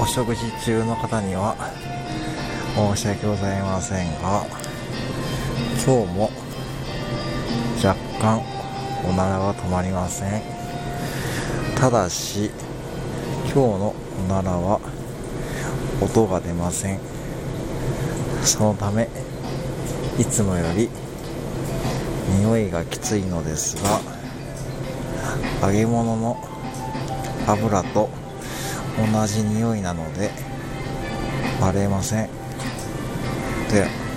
お食事中の方には申し訳ございませんが今日も若干おならが止まりません。ただし今日のおならは音が出ません。そのためいつもより匂いがきついのですが揚げ物の油と同じ匂いなのでバレません。で